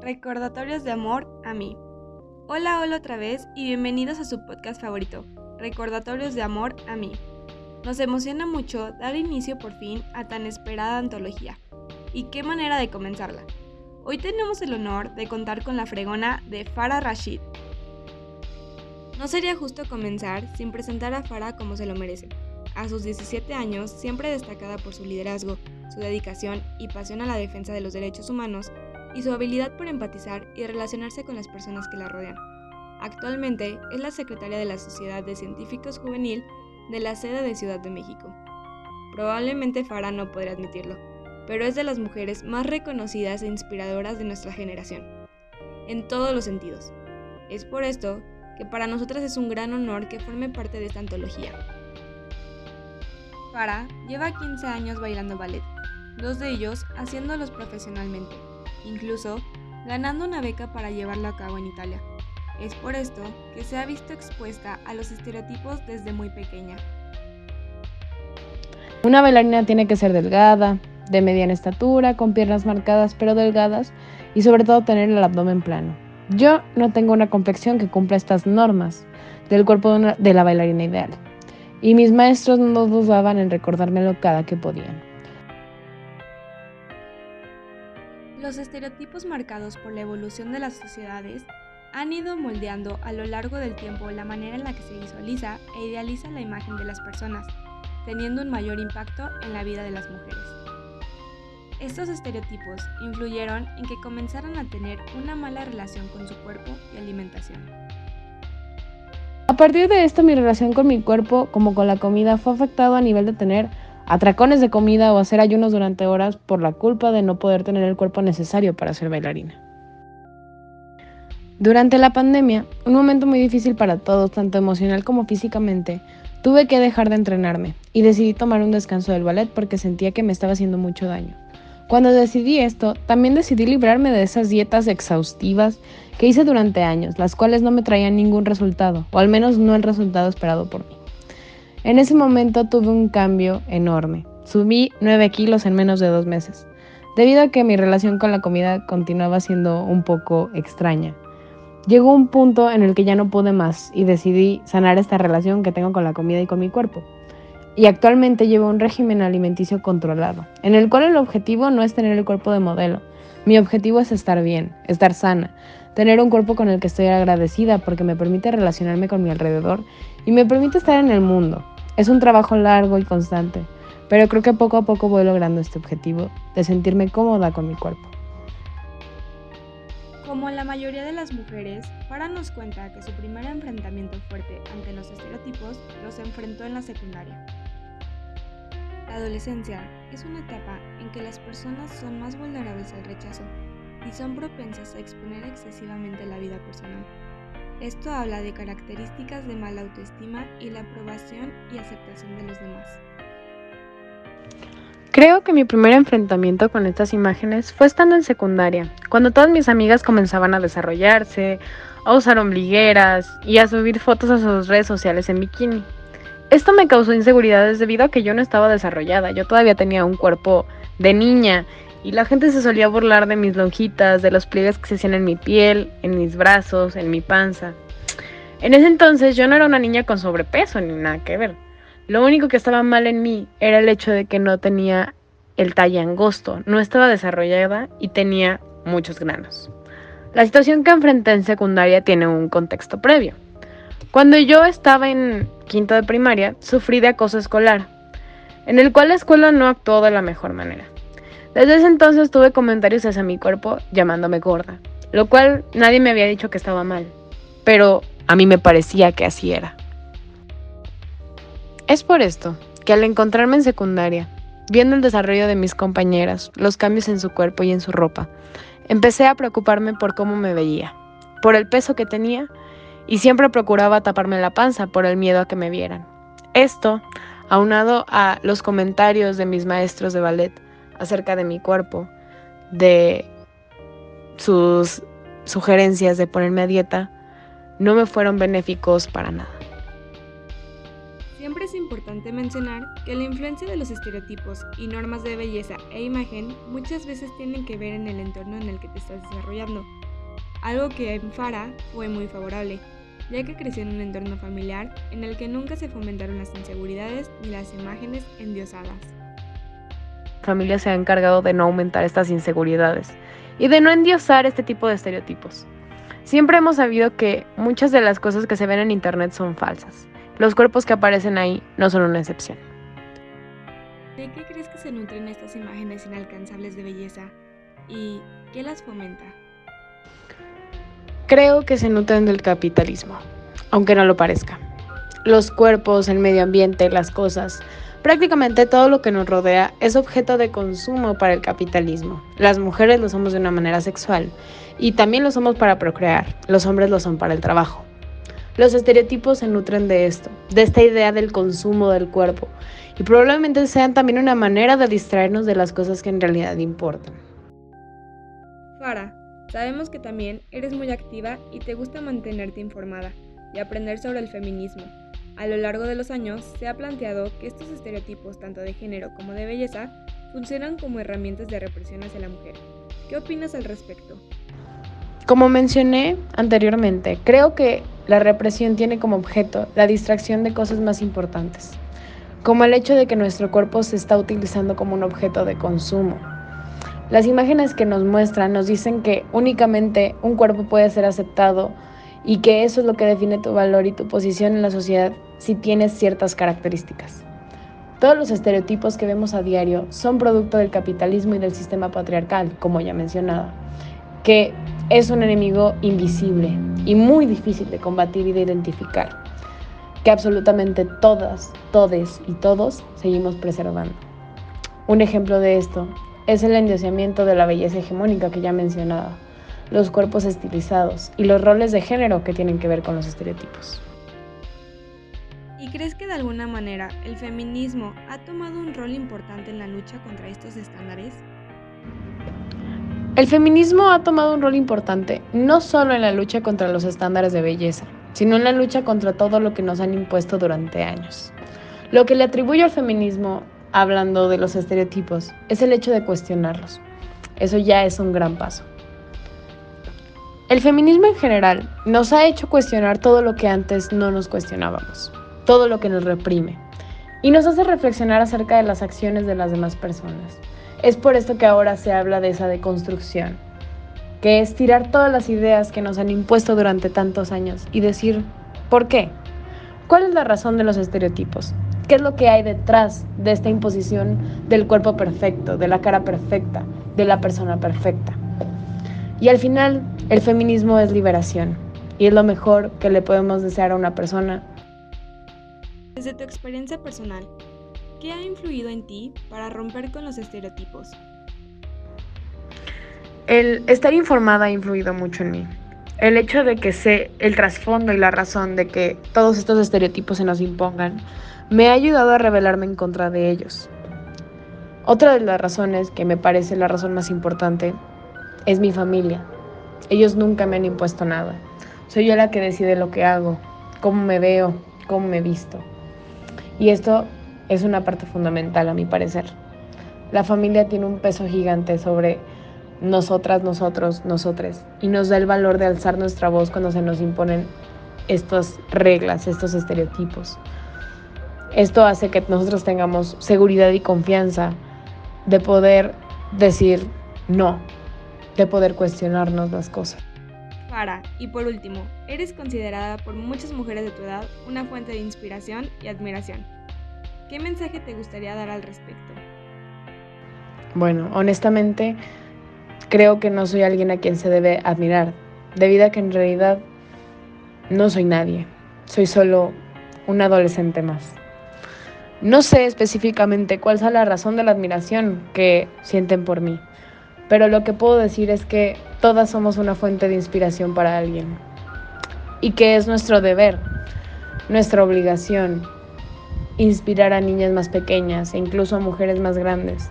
Recordatorios de amor a mí. Hola, hola otra vez y bienvenidos a su podcast favorito, Recordatorios de amor a mí. Nos emociona mucho dar inicio por fin a tan esperada antología. Y qué manera de comenzarla. Hoy tenemos el honor de contar con la fregona de Farah Rashid. No sería justo comenzar sin presentar a Farah como se lo merece. A sus 17 años, siempre destacada por su liderazgo, su dedicación y pasión a la defensa de los derechos humanos, y su habilidad por empatizar y relacionarse con las personas que la rodean. Actualmente es la secretaria de la Sociedad de Científicos Juvenil de la sede de Ciudad de México. Probablemente Farah no podrá admitirlo, pero es de las mujeres más reconocidas e inspiradoras de nuestra generación, en todos los sentidos. Es por esto que para nosotras es un gran honor que forme parte de esta antología. Farah lleva 15 años bailando ballet, dos de ellos haciéndolos profesionalmente incluso ganando una beca para llevarlo a cabo en Italia. Es por esto que se ha visto expuesta a los estereotipos desde muy pequeña. Una bailarina tiene que ser delgada, de mediana estatura, con piernas marcadas pero delgadas y sobre todo tener el abdomen plano. Yo no tengo una complexión que cumpla estas normas del cuerpo de, de la bailarina ideal. Y mis maestros no dudaban en recordármelo cada que podían. Los estereotipos marcados por la evolución de las sociedades han ido moldeando a lo largo del tiempo la manera en la que se visualiza e idealiza la imagen de las personas, teniendo un mayor impacto en la vida de las mujeres. Estos estereotipos influyeron en que comenzaran a tener una mala relación con su cuerpo y alimentación. A partir de esto mi relación con mi cuerpo como con la comida fue afectado a nivel de tener atracones de comida o hacer ayunos durante horas por la culpa de no poder tener el cuerpo necesario para ser bailarina. Durante la pandemia, un momento muy difícil para todos, tanto emocional como físicamente, tuve que dejar de entrenarme y decidí tomar un descanso del ballet porque sentía que me estaba haciendo mucho daño. Cuando decidí esto, también decidí librarme de esas dietas exhaustivas que hice durante años, las cuales no me traían ningún resultado, o al menos no el resultado esperado por mí. En ese momento tuve un cambio enorme. Subí 9 kilos en menos de dos meses, debido a que mi relación con la comida continuaba siendo un poco extraña. Llegó un punto en el que ya no pude más y decidí sanar esta relación que tengo con la comida y con mi cuerpo. Y actualmente llevo un régimen alimenticio controlado, en el cual el objetivo no es tener el cuerpo de modelo. Mi objetivo es estar bien, estar sana, tener un cuerpo con el que estoy agradecida porque me permite relacionarme con mi alrededor y me permite estar en el mundo. Es un trabajo largo y constante, pero creo que poco a poco voy logrando este objetivo de sentirme cómoda con mi cuerpo. Como la mayoría de las mujeres, Farah nos cuenta que su primer enfrentamiento fuerte ante los estereotipos los enfrentó en la secundaria. La adolescencia es una etapa en que las personas son más vulnerables al rechazo y son propensas a exponer excesivamente la vida personal. Esto habla de características de mala autoestima y la aprobación y aceptación de los demás. Creo que mi primer enfrentamiento con estas imágenes fue estando en secundaria, cuando todas mis amigas comenzaban a desarrollarse, a usar ombligueras y a subir fotos a sus redes sociales en bikini. Esto me causó inseguridades debido a que yo no estaba desarrollada, yo todavía tenía un cuerpo de niña y la gente se solía burlar de mis lonjitas, de los pliegues que se hacían en mi piel, en mis brazos, en mi panza. En ese entonces yo no era una niña con sobrepeso ni nada que ver. Lo único que estaba mal en mí era el hecho de que no tenía el talle angosto, no estaba desarrollada y tenía muchos granos. La situación que enfrenté en secundaria tiene un contexto previo. Cuando yo estaba en quinto de primaria, sufrí de acoso escolar, en el cual la escuela no actuó de la mejor manera. Desde ese entonces tuve comentarios hacia mi cuerpo llamándome gorda, lo cual nadie me había dicho que estaba mal, pero a mí me parecía que así era. Es por esto que al encontrarme en secundaria, viendo el desarrollo de mis compañeras, los cambios en su cuerpo y en su ropa, empecé a preocuparme por cómo me veía, por el peso que tenía y siempre procuraba taparme la panza por el miedo a que me vieran. Esto, aunado a los comentarios de mis maestros de ballet, acerca de mi cuerpo, de sus sugerencias de ponerme a dieta, no me fueron benéficos para nada. Siempre es importante mencionar que la influencia de los estereotipos y normas de belleza e imagen muchas veces tienen que ver en el entorno en el que te estás desarrollando, algo que en Farah fue muy favorable, ya que creció en un entorno familiar en el que nunca se fomentaron las inseguridades ni las imágenes endiosadas. Familia se ha encargado de no aumentar estas inseguridades y de no endiosar este tipo de estereotipos. Siempre hemos sabido que muchas de las cosas que se ven en Internet son falsas. Los cuerpos que aparecen ahí no son una excepción. ¿De qué crees que se nutren estas imágenes inalcanzables de belleza? ¿Y qué las fomenta? Creo que se nutren del capitalismo, aunque no lo parezca. Los cuerpos, el medio ambiente, las cosas, prácticamente todo lo que nos rodea es objeto de consumo para el capitalismo. Las mujeres lo somos de una manera sexual y también lo somos para procrear, los hombres lo son para el trabajo. Los estereotipos se nutren de esto, de esta idea del consumo del cuerpo, y probablemente sean también una manera de distraernos de las cosas que en realidad importan. Fara, sabemos que también eres muy activa y te gusta mantenerte informada y aprender sobre el feminismo. A lo largo de los años se ha planteado que estos estereotipos, tanto de género como de belleza, funcionan como herramientas de represión hacia la mujer. ¿Qué opinas al respecto? Como mencioné anteriormente, creo que la represión tiene como objeto la distracción de cosas más importantes, como el hecho de que nuestro cuerpo se está utilizando como un objeto de consumo. Las imágenes que nos muestran nos dicen que únicamente un cuerpo puede ser aceptado y que eso es lo que define tu valor y tu posición en la sociedad si tienes ciertas características. Todos los estereotipos que vemos a diario son producto del capitalismo y del sistema patriarcal, como ya mencionaba, que es un enemigo invisible y muy difícil de combatir y de identificar, que absolutamente todas, todes y todos seguimos preservando. Un ejemplo de esto es el endiosamiento de la belleza hegemónica que ya mencionaba, los cuerpos estilizados y los roles de género que tienen que ver con los estereotipos. ¿Y crees que de alguna manera el feminismo ha tomado un rol importante en la lucha contra estos estándares? El feminismo ha tomado un rol importante no solo en la lucha contra los estándares de belleza, sino en la lucha contra todo lo que nos han impuesto durante años. Lo que le atribuyo al feminismo, hablando de los estereotipos, es el hecho de cuestionarlos. Eso ya es un gran paso. El feminismo en general nos ha hecho cuestionar todo lo que antes no nos cuestionábamos, todo lo que nos reprime, y nos hace reflexionar acerca de las acciones de las demás personas. Es por esto que ahora se habla de esa deconstrucción, que es tirar todas las ideas que nos han impuesto durante tantos años y decir, ¿por qué? ¿Cuál es la razón de los estereotipos? ¿Qué es lo que hay detrás de esta imposición del cuerpo perfecto, de la cara perfecta, de la persona perfecta? Y al final, el feminismo es liberación y es lo mejor que le podemos desear a una persona. Desde tu experiencia personal, ¿Qué ha influido en ti para romper con los estereotipos? El estar informada ha influido mucho en mí. El hecho de que sé el trasfondo y la razón de que todos estos estereotipos se nos impongan me ha ayudado a rebelarme en contra de ellos. Otra de las razones, que me parece la razón más importante, es mi familia. Ellos nunca me han impuesto nada. Soy yo la que decide lo que hago, cómo me veo, cómo me visto. Y esto es una parte fundamental a mi parecer. La familia tiene un peso gigante sobre nosotras, nosotros, nosotres y nos da el valor de alzar nuestra voz cuando se nos imponen estas reglas, estos estereotipos. Esto hace que nosotros tengamos seguridad y confianza de poder decir no, de poder cuestionarnos las cosas. Para, y por último, eres considerada por muchas mujeres de tu edad una fuente de inspiración y admiración. ¿Qué mensaje te gustaría dar al respecto? Bueno, honestamente, creo que no soy alguien a quien se debe admirar, debido a que en realidad no soy nadie, soy solo un adolescente más. No sé específicamente cuál es la razón de la admiración que sienten por mí, pero lo que puedo decir es que todas somos una fuente de inspiración para alguien y que es nuestro deber, nuestra obligación inspirar a niñas más pequeñas e incluso a mujeres más grandes,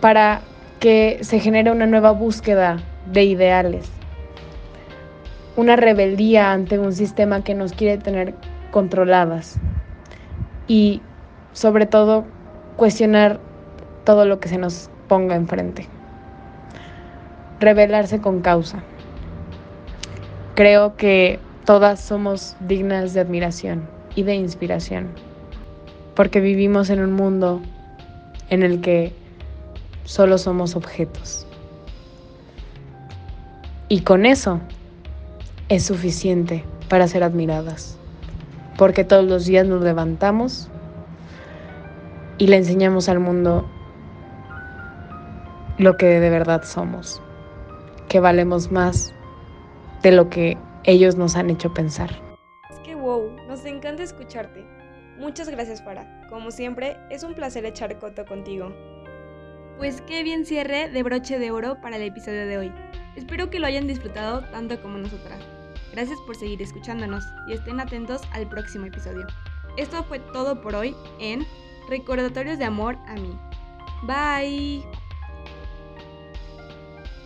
para que se genere una nueva búsqueda de ideales, una rebeldía ante un sistema que nos quiere tener controladas. y sobre todo cuestionar todo lo que se nos ponga enfrente. Revelarse con causa. Creo que todas somos dignas de admiración y de inspiración, porque vivimos en un mundo en el que solo somos objetos. Y con eso es suficiente para ser admiradas, porque todos los días nos levantamos y le enseñamos al mundo lo que de verdad somos, que valemos más de lo que ellos nos han hecho pensar. Es que wow, nos encanta escucharte. Muchas gracias, Farah. Como siempre, es un placer echar coto contigo. Pues qué bien cierre de broche de oro para el episodio de hoy. Espero que lo hayan disfrutado tanto como nosotras. Gracias por seguir escuchándonos y estén atentos al próximo episodio. Esto fue todo por hoy en Recordatorios de Amor a mí. Bye.